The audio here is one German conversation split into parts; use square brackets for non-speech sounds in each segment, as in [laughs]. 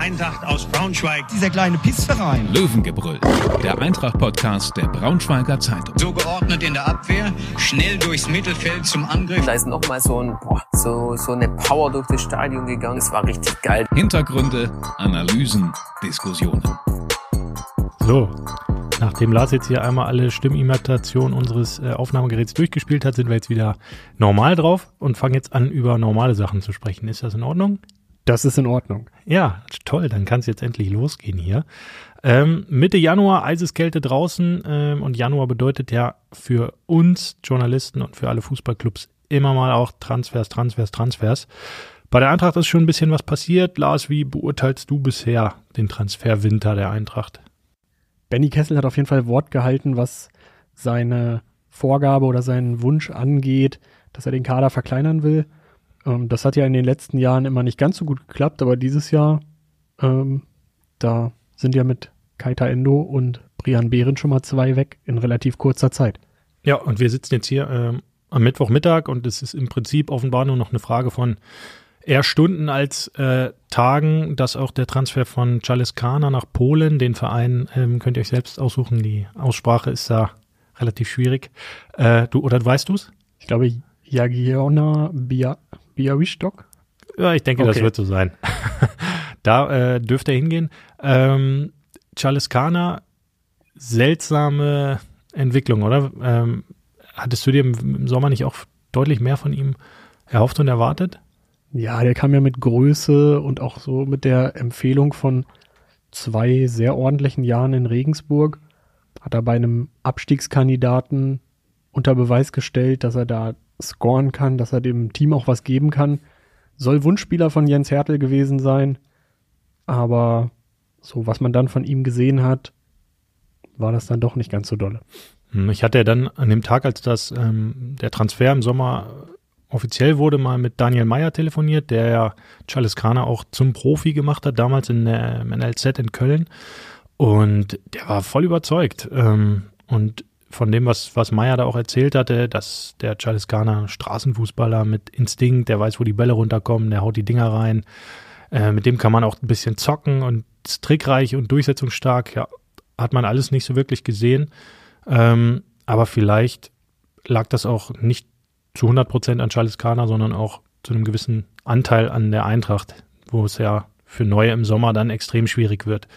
Eintracht aus Braunschweig. Dieser kleine Pissverein. Löwengebrüll, der Eintracht-Podcast der Braunschweiger Zeitung. So geordnet in der Abwehr, schnell durchs Mittelfeld zum Angriff. Da ist nochmal so, ein, boah, so, so eine Power durch das Stadion gegangen. Es war richtig geil. Hintergründe, Analysen, Diskussionen. So, nachdem Lars jetzt hier einmal alle Stimmimitationen unseres äh, Aufnahmegeräts durchgespielt hat, sind wir jetzt wieder normal drauf und fangen jetzt an, über normale Sachen zu sprechen. Ist das in Ordnung? Das ist in Ordnung. Ja, toll, dann kann es jetzt endlich losgehen hier. Ähm, Mitte Januar, Eiseskälte draußen ähm, und Januar bedeutet ja für uns Journalisten und für alle Fußballclubs immer mal auch Transfers, Transfers, Transfers. Bei der Eintracht ist schon ein bisschen was passiert. Lars, wie beurteilst du bisher den Transferwinter der Eintracht? Benny Kessel hat auf jeden Fall Wort gehalten, was seine Vorgabe oder seinen Wunsch angeht, dass er den Kader verkleinern will. Ähm, das hat ja in den letzten Jahren immer nicht ganz so gut geklappt, aber dieses Jahr, ähm, da sind ja mit Kaita Endo und Brian Behren schon mal zwei weg in relativ kurzer Zeit. Ja, und wir sitzen jetzt hier ähm, am Mittwochmittag und es ist im Prinzip offenbar nur noch eine Frage von eher Stunden als äh, Tagen, dass auch der Transfer von Charles Kana nach Polen, den Verein ähm, könnt ihr euch selbst aussuchen, die Aussprache ist da relativ schwierig. Äh, du, oder weißt du es? Ich glaube, Jagiona Bia, Białystok. Ja, ich denke, okay. das wird so sein. [laughs] da äh, dürfte er hingehen. Ähm, Charles Kana, seltsame Entwicklung, oder? Ähm, hattest du dir im Sommer nicht auch deutlich mehr von ihm erhofft und erwartet? Ja, der kam ja mit Größe und auch so mit der Empfehlung von zwei sehr ordentlichen Jahren in Regensburg. Hat er bei einem Abstiegskandidaten unter Beweis gestellt, dass er da scoren kann, dass er dem Team auch was geben kann. Soll Wunschspieler von Jens Hertel gewesen sein. Aber so, was man dann von ihm gesehen hat, war das dann doch nicht ganz so dolle. Hm, ich hatte dann an dem Tag, als das ähm, der Transfer im Sommer offiziell wurde, mal mit Daniel Meyer telefoniert, der ja Charles Kraner auch zum Profi gemacht hat, damals in der NLZ in Köln. Und der war voll überzeugt. Ähm, und von dem, was, was Meyer da auch erzählt hatte, dass der Charles Garner Straßenfußballer mit Instinkt, der weiß, wo die Bälle runterkommen, der haut die Dinger rein. Äh, mit dem kann man auch ein bisschen zocken und trickreich und durchsetzungsstark. Ja, hat man alles nicht so wirklich gesehen. Ähm, aber vielleicht lag das auch nicht zu 100 Prozent an Charles Kana, sondern auch zu einem gewissen Anteil an der Eintracht, wo es ja für Neue im Sommer dann extrem schwierig wird,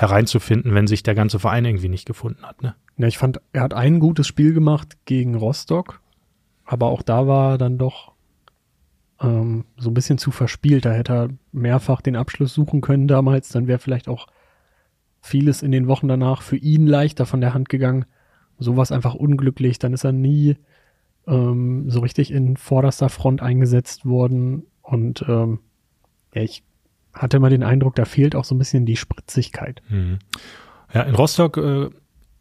hereinzufinden, wenn sich der ganze Verein irgendwie nicht gefunden hat. Ne? Ja, ich fand, er hat ein gutes Spiel gemacht gegen Rostock, aber auch da war er dann doch ähm, so ein bisschen zu verspielt. Da hätte er mehrfach den Abschluss suchen können damals, dann wäre vielleicht auch vieles in den Wochen danach für ihn leichter von der Hand gegangen. So war es einfach unglücklich, dann ist er nie ähm, so richtig in vorderster Front eingesetzt worden. Und ähm, ja, ich hatte mal den Eindruck, da fehlt auch so ein bisschen die Spritzigkeit. Mhm. Ja, in Rostock äh,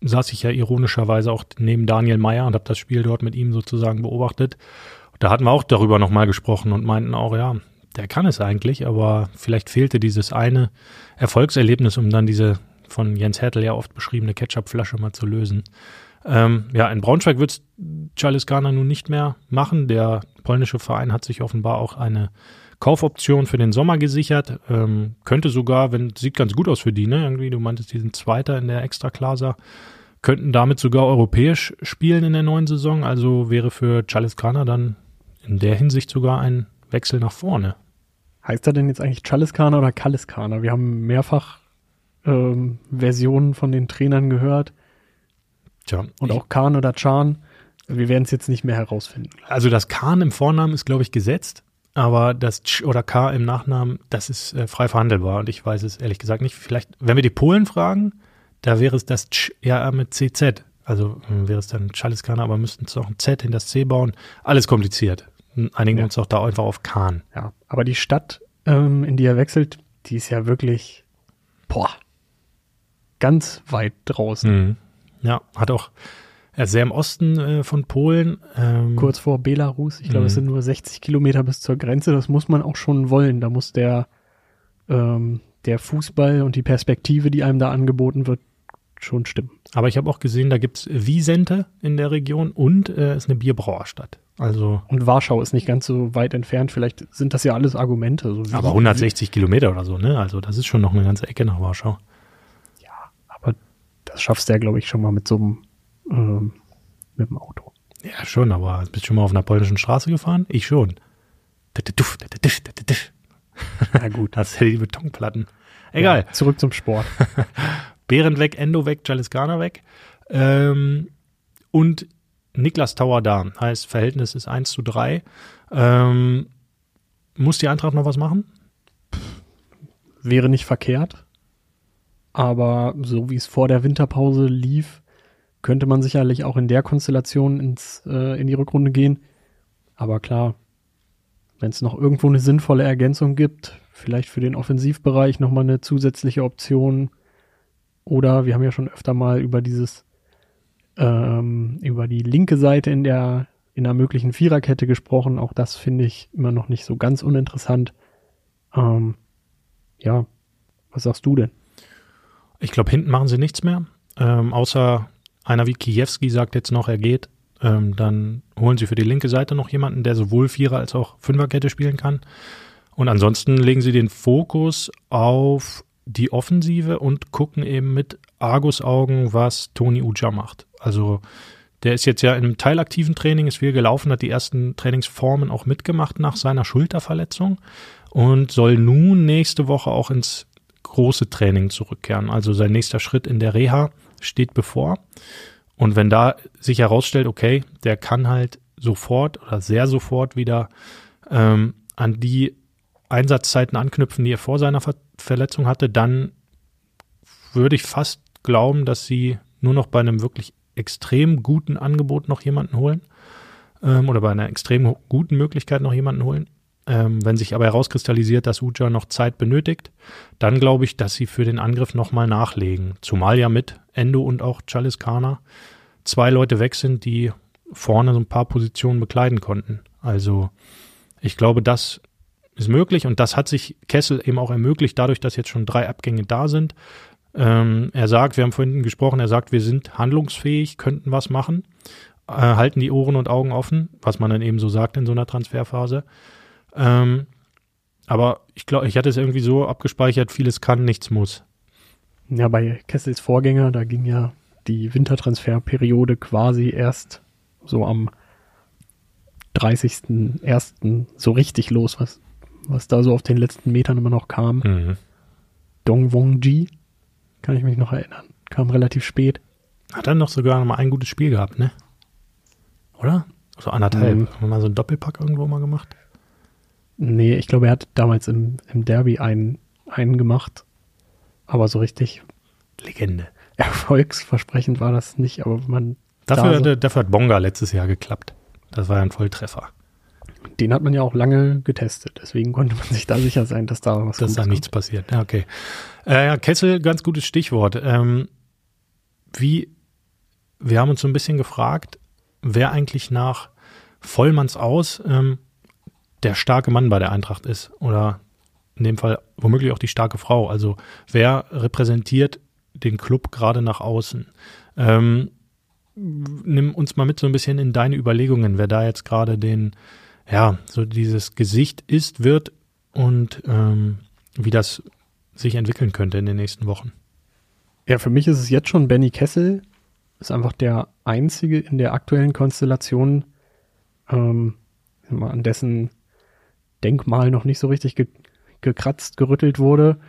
saß ich ja ironischerweise auch neben Daniel Meyer und habe das Spiel dort mit ihm sozusagen beobachtet. Da hatten wir auch darüber nochmal gesprochen und meinten auch, ja, der kann es eigentlich, aber vielleicht fehlte dieses eine Erfolgserlebnis, um dann diese von Jens Hertel ja oft beschriebene Ketchupflasche mal zu lösen. Ähm, ja, in Braunschweig wird es Charles Garner nun nicht mehr machen. Der polnische Verein hat sich offenbar auch eine Kaufoption für den Sommer gesichert. Ähm, könnte sogar, wenn sieht ganz gut aus für die, ne? Irgendwie, du meintest, die sind Zweiter in der Extraklasa, könnten damit sogar europäisch spielen in der neuen Saison. Also wäre für Charles dann in der Hinsicht sogar ein Wechsel nach vorne. Heißt er denn jetzt eigentlich Chaliskana oder Kaliskana? Wir haben mehrfach ähm, Versionen von den Trainern gehört. Tja, und auch Khan oder Chan. Wir werden es jetzt nicht mehr herausfinden. Also das Khan im Vornamen ist, glaube ich, gesetzt, aber das Ch oder K im Nachnamen, das ist äh, frei verhandelbar und ich weiß es ehrlich gesagt nicht. Vielleicht, wenn wir die Polen fragen, da wäre es das Ch ja mit CZ. Also äh, wäre es dann Chaliskana, aber müssten es auch ein Z in das C bauen. Alles kompliziert. Einigen ja. uns auch da einfach auf Khan. Ja, aber die Stadt, ähm, in die er wechselt, die ist ja wirklich, boah, ganz weit draußen. Mhm. Ja, hat auch ist sehr im Osten äh, von Polen. Ähm, Kurz vor Belarus. Ich glaube, es mhm. sind nur 60 Kilometer bis zur Grenze. Das muss man auch schon wollen. Da muss der, ähm, der Fußball und die Perspektive, die einem da angeboten wird, schon stimmen. Aber ich habe auch gesehen, da gibt's Wiesente in der Region und äh, ist eine Bierbrauerstadt. Also, Und Warschau ist nicht ganz so weit entfernt. Vielleicht sind das ja alles Argumente. So aber 160 Kilometer oder so, ne? Also das ist schon noch eine ganze Ecke nach Warschau. Aber das schaffst du ja, glaube ich, schon mal mit so einem ähm, mit dem Auto. Ja, schon, aber bist du schon mal auf einer polnischen Straße gefahren? Ich schon. Na gut. [laughs] Das sind die Betonplatten. Egal. Ja, zurück zum Sport. [laughs] Behrend weg, Endo weg, Jaliskana weg. Ähm, und Niklas Tauer da. Heißt, Verhältnis ist 1 zu 3. Ähm, muss die Eintracht noch was machen? Wäre nicht verkehrt. Aber so wie es vor der Winterpause lief, könnte man sicherlich auch in der Konstellation ins, äh, in die Rückrunde gehen. Aber klar, wenn es noch irgendwo eine sinnvolle Ergänzung gibt, vielleicht für den Offensivbereich nochmal eine zusätzliche Option. Oder wir haben ja schon öfter mal über dieses, ähm, über die linke Seite in der, in einer möglichen Viererkette gesprochen. Auch das finde ich immer noch nicht so ganz uninteressant. Ähm, ja, was sagst du denn? Ich glaube, hinten machen sie nichts mehr. Ähm, außer einer wie Kiewski sagt jetzt noch, er geht. Ähm, dann holen sie für die linke Seite noch jemanden, der sowohl Vierer als auch Fünferkette spielen kann. Und ansonsten legen sie den Fokus auf die Offensive und gucken eben mit Argusaugen, was Toni Uja macht. Also der ist jetzt ja im teilaktiven Training, ist viel gelaufen, hat die ersten Trainingsformen auch mitgemacht nach seiner Schulterverletzung und soll nun nächste Woche auch ins große Training zurückkehren. Also sein nächster Schritt in der Reha steht bevor. Und wenn da sich herausstellt, okay, der kann halt sofort oder sehr sofort wieder ähm, an die Einsatzzeiten anknüpfen, die er vor seiner Ver Verletzung hatte, dann würde ich fast glauben, dass sie nur noch bei einem wirklich extrem guten Angebot noch jemanden holen ähm, oder bei einer extrem guten Möglichkeit noch jemanden holen. Ähm, wenn sich aber herauskristallisiert, dass Uja noch Zeit benötigt, dann glaube ich, dass sie für den Angriff nochmal nachlegen. Zumal ja mit Endo und auch Chaliskana zwei Leute weg sind, die vorne so ein paar Positionen bekleiden konnten. Also ich glaube, das ist möglich und das hat sich Kessel eben auch ermöglicht, dadurch, dass jetzt schon drei Abgänge da sind. Ähm, er sagt, wir haben vorhin gesprochen, er sagt, wir sind handlungsfähig, könnten was machen, äh, halten die Ohren und Augen offen, was man dann eben so sagt in so einer Transferphase. Ähm, aber ich glaube, ich hatte es irgendwie so abgespeichert, vieles kann, nichts muss. Ja, bei Kessels Vorgänger, da ging ja die Wintertransferperiode quasi erst so am 30.01. so richtig los, was, was da so auf den letzten Metern immer noch kam. Mhm. Dong Wong Ji, kann ich mich noch erinnern, kam relativ spät. Hat dann noch sogar noch mal ein gutes Spiel gehabt, ne? Oder? So anderthalb. Mhm. Haben wir mal so einen Doppelpack irgendwo mal gemacht? Nee, ich glaube, er hat damals im, im Derby einen, einen gemacht, aber so richtig Legende. [laughs] erfolgsversprechend war das nicht, aber man Dafür, da so, dafür hat Bonga letztes Jahr geklappt. Das war ja ein Volltreffer. den hat man ja auch lange getestet, deswegen konnte man sich da sicher sein, dass da was Dass da Gutes nichts passiert. Ja, okay. Äh, ja, Kessel, ganz gutes Stichwort. Ähm, wie, wir haben uns so ein bisschen gefragt, wer eigentlich nach Vollmanns aus ähm, der starke Mann bei der Eintracht ist. Oder in dem Fall womöglich auch die starke Frau. Also wer repräsentiert den Club gerade nach außen? Ähm, nimm uns mal mit so ein bisschen in deine Überlegungen, wer da jetzt gerade den, ja, so dieses Gesicht ist, wird und ähm, wie das sich entwickeln könnte in den nächsten Wochen. Ja, für mich ist es jetzt schon Benny Kessel. Ist einfach der einzige in der aktuellen Konstellation, ähm, an dessen Denkmal noch nicht so richtig ge gekratzt, gerüttelt wurde.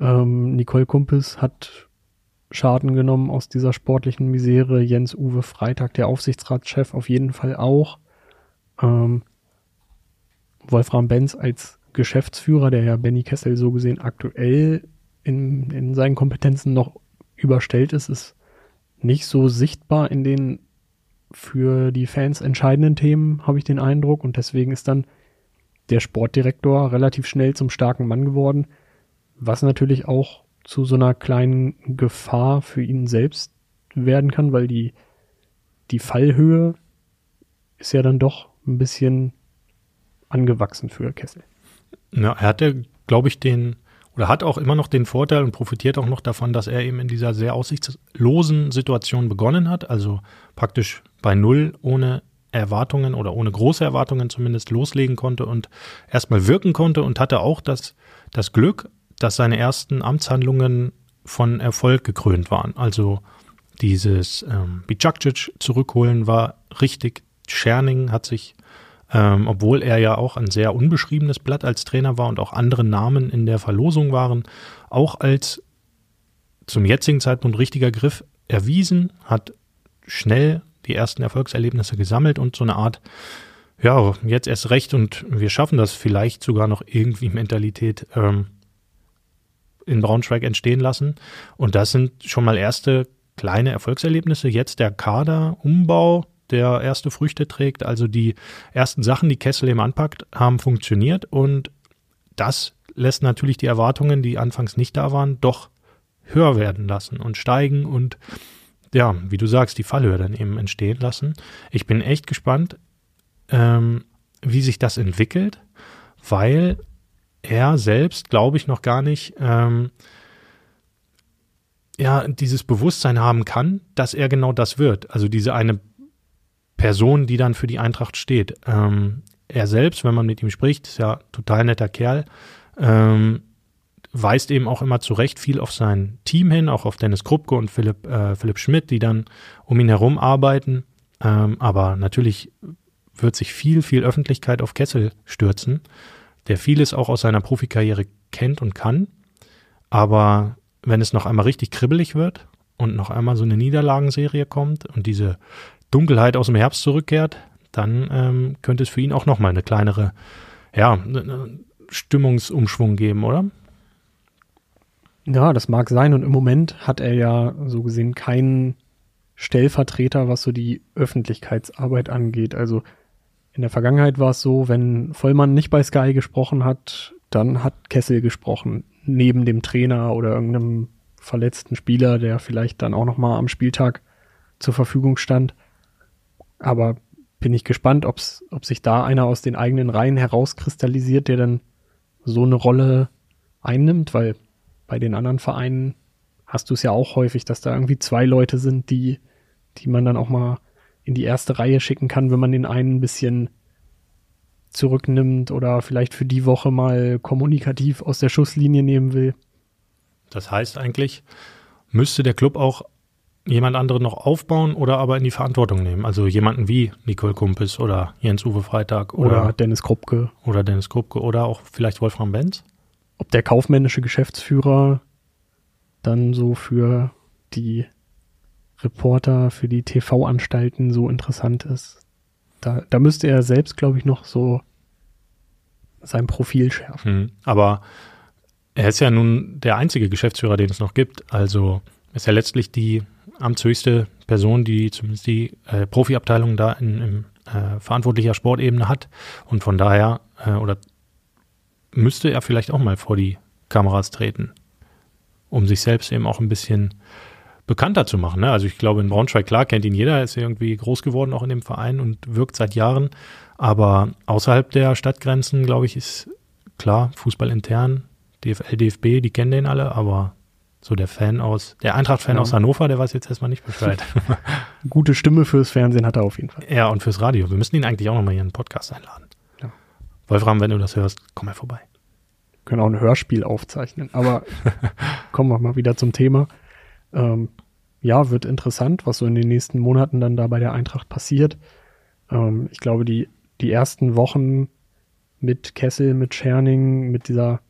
Ähm, Nicole Kumpis hat Schaden genommen aus dieser sportlichen Misere. Jens Uwe Freitag, der Aufsichtsratschef, auf jeden Fall auch. Ähm, Wolfram Benz als Geschäftsführer, der ja Benny Kessel so gesehen aktuell in, in seinen Kompetenzen noch überstellt ist, ist nicht so sichtbar in den für die Fans entscheidenden Themen, habe ich den Eindruck. Und deswegen ist dann der Sportdirektor relativ schnell zum starken Mann geworden, was natürlich auch zu so einer kleinen Gefahr für ihn selbst werden kann, weil die, die Fallhöhe ist ja dann doch ein bisschen angewachsen für Kessel. Ja, er hatte, glaube ich, den, oder hat auch immer noch den Vorteil und profitiert auch noch davon, dass er eben in dieser sehr aussichtslosen Situation begonnen hat, also praktisch bei Null ohne Erwartungen oder ohne große Erwartungen zumindest loslegen konnte und erstmal wirken konnte und hatte auch das, das Glück, dass seine ersten Amtshandlungen von Erfolg gekrönt waren. Also dieses ähm, Bicakcic zurückholen war richtig. Scherning hat sich, ähm, obwohl er ja auch ein sehr unbeschriebenes Blatt als Trainer war und auch andere Namen in der Verlosung waren, auch als zum jetzigen Zeitpunkt richtiger Griff erwiesen, hat schnell die ersten Erfolgserlebnisse gesammelt und so eine Art, ja, jetzt erst recht und wir schaffen das vielleicht sogar noch irgendwie [laughs] Mentalität ähm, in Braunschweig entstehen lassen. Und das sind schon mal erste kleine Erfolgserlebnisse. Jetzt der Kaderumbau, der erste Früchte trägt. Also die ersten Sachen, die Kessel eben anpackt, haben funktioniert und das lässt natürlich die Erwartungen, die anfangs nicht da waren, doch höher werden lassen und steigen und ja, wie du sagst, die Fallhöhe dann eben entstehen lassen. Ich bin echt gespannt, ähm, wie sich das entwickelt, weil er selbst, glaube ich, noch gar nicht ähm, ja dieses Bewusstsein haben kann, dass er genau das wird. Also diese eine Person, die dann für die Eintracht steht. Ähm, er selbst, wenn man mit ihm spricht, ist ja total netter Kerl. Ähm, weist eben auch immer zu Recht viel auf sein Team hin, auch auf Dennis Krupke und Philipp, äh, Philipp Schmidt, die dann um ihn herum arbeiten. Ähm, aber natürlich wird sich viel, viel Öffentlichkeit auf Kessel stürzen, der vieles auch aus seiner Profikarriere kennt und kann. Aber wenn es noch einmal richtig kribbelig wird und noch einmal so eine Niederlagenserie kommt und diese Dunkelheit aus dem Herbst zurückkehrt, dann ähm, könnte es für ihn auch noch mal eine kleinere, ja, Stimmungsumschwung geben, oder? Ja, das mag sein. Und im Moment hat er ja so gesehen keinen Stellvertreter, was so die Öffentlichkeitsarbeit angeht. Also in der Vergangenheit war es so, wenn Vollmann nicht bei Sky gesprochen hat, dann hat Kessel gesprochen, neben dem Trainer oder irgendeinem verletzten Spieler, der vielleicht dann auch noch mal am Spieltag zur Verfügung stand. Aber bin ich gespannt, ob's, ob sich da einer aus den eigenen Reihen herauskristallisiert, der dann so eine Rolle einnimmt, weil bei den anderen Vereinen hast du es ja auch häufig, dass da irgendwie zwei Leute sind, die, die man dann auch mal in die erste Reihe schicken kann, wenn man den einen ein bisschen zurücknimmt oder vielleicht für die Woche mal kommunikativ aus der Schusslinie nehmen will. Das heißt eigentlich, müsste der Club auch jemand anderen noch aufbauen oder aber in die Verantwortung nehmen. Also jemanden wie Nicole Kumpis oder Jens-Uwe Freitag oder, oder, Dennis Krupke. Oder Dennis Krupke oder auch vielleicht Wolfram Benz ob der kaufmännische Geschäftsführer dann so für die Reporter, für die TV-Anstalten so interessant ist. Da, da müsste er selbst, glaube ich, noch so sein Profil schärfen. Mhm. Aber er ist ja nun der einzige Geschäftsführer, den es noch gibt. Also ist er letztlich die amtshöchste Person, die zumindest die äh, Profiabteilung da in, in äh, verantwortlicher Sportebene hat. Und von daher, äh, oder müsste er vielleicht auch mal vor die Kameras treten, um sich selbst eben auch ein bisschen bekannter zu machen. Ne? Also ich glaube, in Braunschweig, klar, kennt ihn jeder, ist irgendwie groß geworden auch in dem Verein und wirkt seit Jahren. Aber außerhalb der Stadtgrenzen, glaube ich, ist klar, Fußball intern, DFL, DFB, die kennen den alle, aber so der Fan aus, der Eintracht-Fan ja. aus Hannover, der weiß jetzt erstmal nicht Bescheid. [laughs] Gute Stimme fürs Fernsehen hat er auf jeden Fall. Ja, und fürs Radio. Wir müssen ihn eigentlich auch nochmal hier in den Podcast einladen. Wolfram, wenn du das hörst, komm mal vorbei können auch ein Hörspiel aufzeichnen. Aber [laughs] kommen wir mal wieder zum Thema. Ähm, ja, wird interessant, was so in den nächsten Monaten dann da bei der Eintracht passiert. Ähm, ich glaube, die, die ersten Wochen mit Kessel, mit Scherning, mit dieser,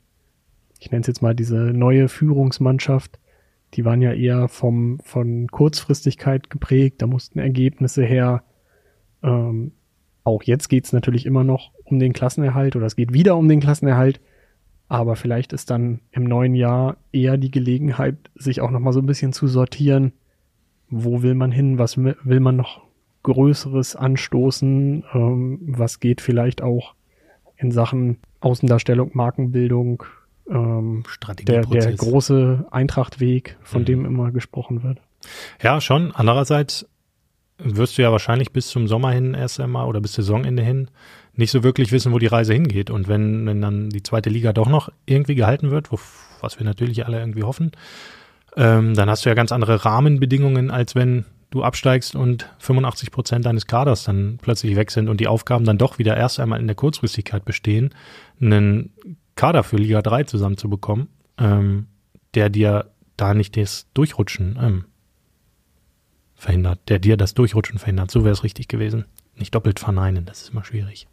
ich nenne es jetzt mal diese neue Führungsmannschaft, die waren ja eher vom, von Kurzfristigkeit geprägt, da mussten Ergebnisse her. Ähm, auch jetzt geht's natürlich immer noch um den Klassenerhalt oder es geht wieder um den Klassenerhalt. Aber vielleicht ist dann im neuen Jahr eher die Gelegenheit, sich auch nochmal so ein bisschen zu sortieren. Wo will man hin? Was will man noch Größeres anstoßen? Ähm, was geht vielleicht auch in Sachen Außendarstellung, Markenbildung? Ähm, der, der große Eintrachtweg, von mhm. dem immer gesprochen wird. Ja, schon. Andererseits wirst du ja wahrscheinlich bis zum Sommer hin erst einmal oder bis Saisonende hin nicht so wirklich wissen, wo die Reise hingeht. Und wenn, wenn dann die zweite Liga doch noch irgendwie gehalten wird, was wir natürlich alle irgendwie hoffen. Ähm, dann hast du ja ganz andere Rahmenbedingungen, als wenn du absteigst und 85 Prozent deines Kaders dann plötzlich weg sind und die Aufgaben dann doch wieder erst einmal in der Kurzfristigkeit bestehen, einen Kader für Liga 3 zusammenzubekommen, ähm, der dir da nicht das Durchrutschen ähm, verhindert, der dir das Durchrutschen verhindert. So wäre es richtig gewesen. Nicht doppelt verneinen, das ist immer schwierig.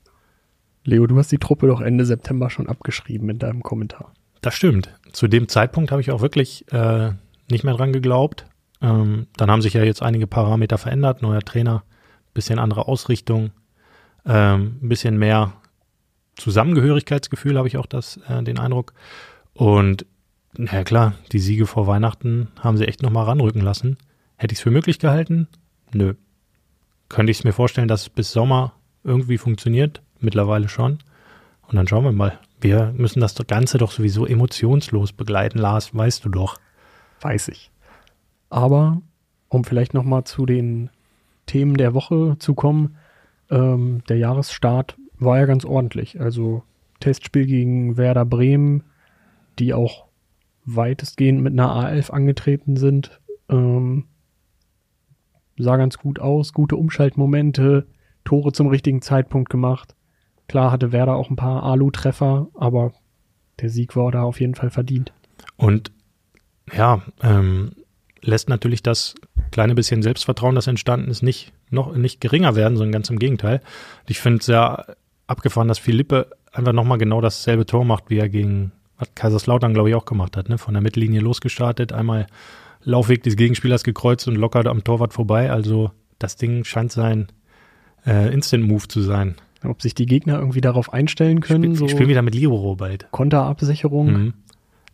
Leo, du hast die Truppe doch Ende September schon abgeschrieben in deinem Kommentar. Das stimmt. Zu dem Zeitpunkt habe ich auch wirklich äh, nicht mehr dran geglaubt. Ähm, dann haben sich ja jetzt einige Parameter verändert, neuer Trainer, bisschen andere Ausrichtung, ähm, ein bisschen mehr Zusammengehörigkeitsgefühl habe ich auch das, äh, den Eindruck. Und na klar, die Siege vor Weihnachten haben sie echt nochmal ranrücken lassen. Hätte ich es für möglich gehalten? Nö. Könnte ich es mir vorstellen, dass es bis Sommer irgendwie funktioniert? Mittlerweile schon. Und dann schauen wir mal. Wir müssen das Ganze doch sowieso emotionslos begleiten, Lars, weißt du doch. Weiß ich. Aber um vielleicht nochmal zu den Themen der Woche zu kommen, ähm, der Jahresstart war ja ganz ordentlich. Also Testspiel gegen Werder Bremen, die auch weitestgehend mit einer A11 angetreten sind. Ähm, sah ganz gut aus, gute Umschaltmomente, Tore zum richtigen Zeitpunkt gemacht. Klar hatte Werder auch ein paar Alu-Treffer, aber der Sieg war da auf jeden Fall verdient. Und ja, ähm, lässt natürlich das kleine bisschen Selbstvertrauen, das entstanden ist, nicht noch nicht geringer werden, sondern ganz im Gegenteil. Ich finde es sehr abgefahren, dass Philippe einfach nochmal genau dasselbe Tor macht, wie er gegen was Kaiserslautern, glaube ich, auch gemacht hat, ne? Von der Mittellinie losgestartet, einmal Laufweg des Gegenspielers gekreuzt und locker am Torwart vorbei. Also das Ding scheint sein äh, Instant-Move zu sein. Ob sich die Gegner irgendwie darauf einstellen können. Ich spiele so spiel wieder mit Libero bald. Konterabsicherung. Mhm.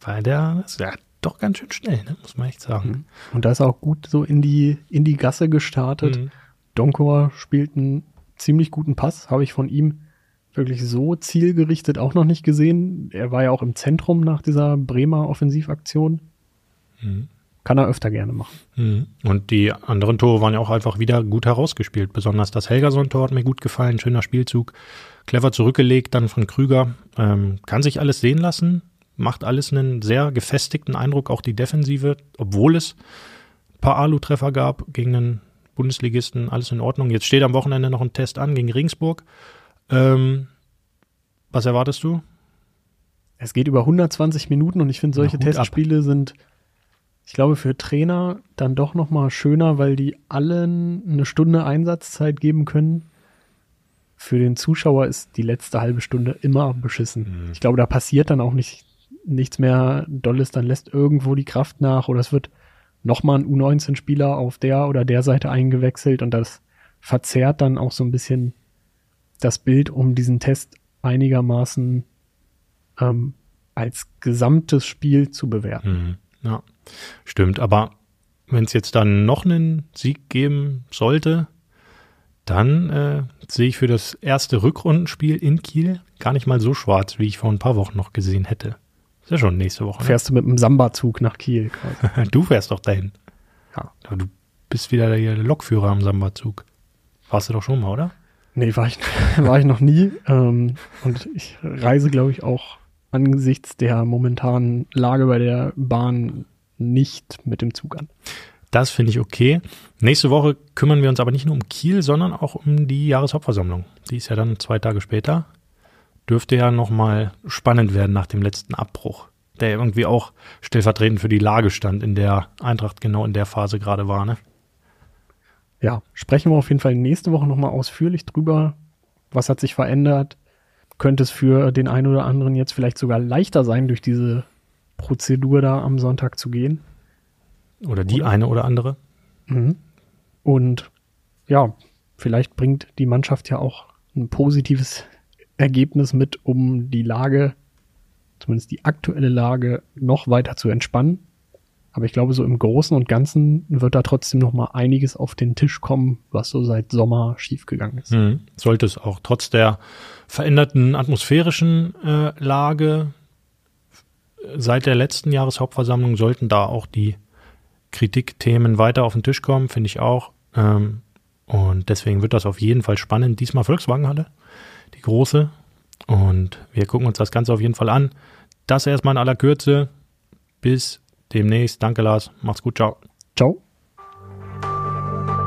Weil der ist ja doch ganz schön schnell, ne? muss man echt sagen. Mhm. Und da ist er auch gut so in die, in die Gasse gestartet. Mhm. Donkor spielt einen ziemlich guten Pass, habe ich von ihm wirklich so zielgerichtet auch noch nicht gesehen. Er war ja auch im Zentrum nach dieser Bremer Offensivaktion. Mhm. Kann er öfter gerne machen. Mhm. Und die anderen Tore waren ja auch einfach wieder gut herausgespielt. Besonders das Helgason-Tor hat mir gut gefallen. Schöner Spielzug. Clever zurückgelegt, dann von Krüger. Ähm, kann sich alles sehen lassen. Macht alles einen sehr gefestigten Eindruck, auch die Defensive, obwohl es ein paar Alu-Treffer gab gegen einen Bundesligisten. Alles in Ordnung. Jetzt steht am Wochenende noch ein Test an gegen Regensburg. Ähm, was erwartest du? Es geht über 120 Minuten und ich finde, solche Na, Hut ab. Testspiele sind, ich glaube, für Trainer dann doch noch mal schöner, weil die allen eine Stunde Einsatzzeit geben können. Für den Zuschauer ist die letzte halbe Stunde immer beschissen. Mhm. Ich glaube, da passiert dann auch nicht, nichts mehr Dolles, dann lässt irgendwo die Kraft nach oder es wird noch mal ein U19-Spieler auf der oder der Seite eingewechselt und das verzerrt dann auch so ein bisschen das Bild, um diesen Test einigermaßen ähm, als gesamtes Spiel zu bewerten. Mhm. Ja, stimmt. Aber wenn es jetzt dann noch einen Sieg geben sollte, dann äh, sehe ich für das erste Rückrundenspiel in Kiel gar nicht mal so schwarz, wie ich vor ein paar Wochen noch gesehen hätte. Ist ja schon nächste Woche. Ne? Fährst du mit einem Samba-Zug nach Kiel quasi. [laughs] Du fährst doch dahin. Ja. Aber du bist wieder der Lokführer am Samba-Zug. Warst du doch schon mal, oder? Nee, war ich, [laughs] war ich noch nie. Ähm, und ich reise, glaube ich, auch angesichts der momentanen Lage bei der Bahn nicht mit dem Zug an. Das finde ich okay. Nächste Woche kümmern wir uns aber nicht nur um Kiel, sondern auch um die Jahreshauptversammlung. Die ist ja dann zwei Tage später. Dürfte ja nochmal spannend werden nach dem letzten Abbruch, der irgendwie auch stellvertretend für die Lage stand, in der Eintracht genau in der Phase gerade war. Ne? Ja, sprechen wir auf jeden Fall nächste Woche nochmal ausführlich drüber. Was hat sich verändert? Könnte es für den einen oder anderen jetzt vielleicht sogar leichter sein, durch diese Prozedur da am Sonntag zu gehen? Oder die eine oder andere. Mhm. Und ja, vielleicht bringt die Mannschaft ja auch ein positives Ergebnis mit, um die Lage, zumindest die aktuelle Lage, noch weiter zu entspannen. Aber ich glaube, so im Großen und Ganzen wird da trotzdem noch mal einiges auf den Tisch kommen, was so seit Sommer schiefgegangen ist. Mhm. Sollte es auch trotz der veränderten atmosphärischen äh, Lage seit der letzten Jahreshauptversammlung sollten da auch die Kritikthemen weiter auf den Tisch kommen, finde ich auch. Ähm, und deswegen wird das auf jeden Fall spannend. Diesmal Volkswagenhalle, die große. Und wir gucken uns das Ganze auf jeden Fall an. Das erstmal in aller Kürze. Bis demnächst. Danke, Lars. Macht's gut. Ciao. Ciao.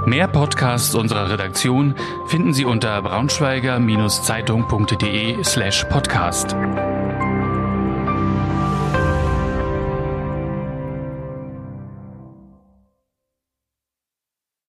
Mehr Podcasts unserer Redaktion finden Sie unter braunschweiger-zeitung.de slash podcast.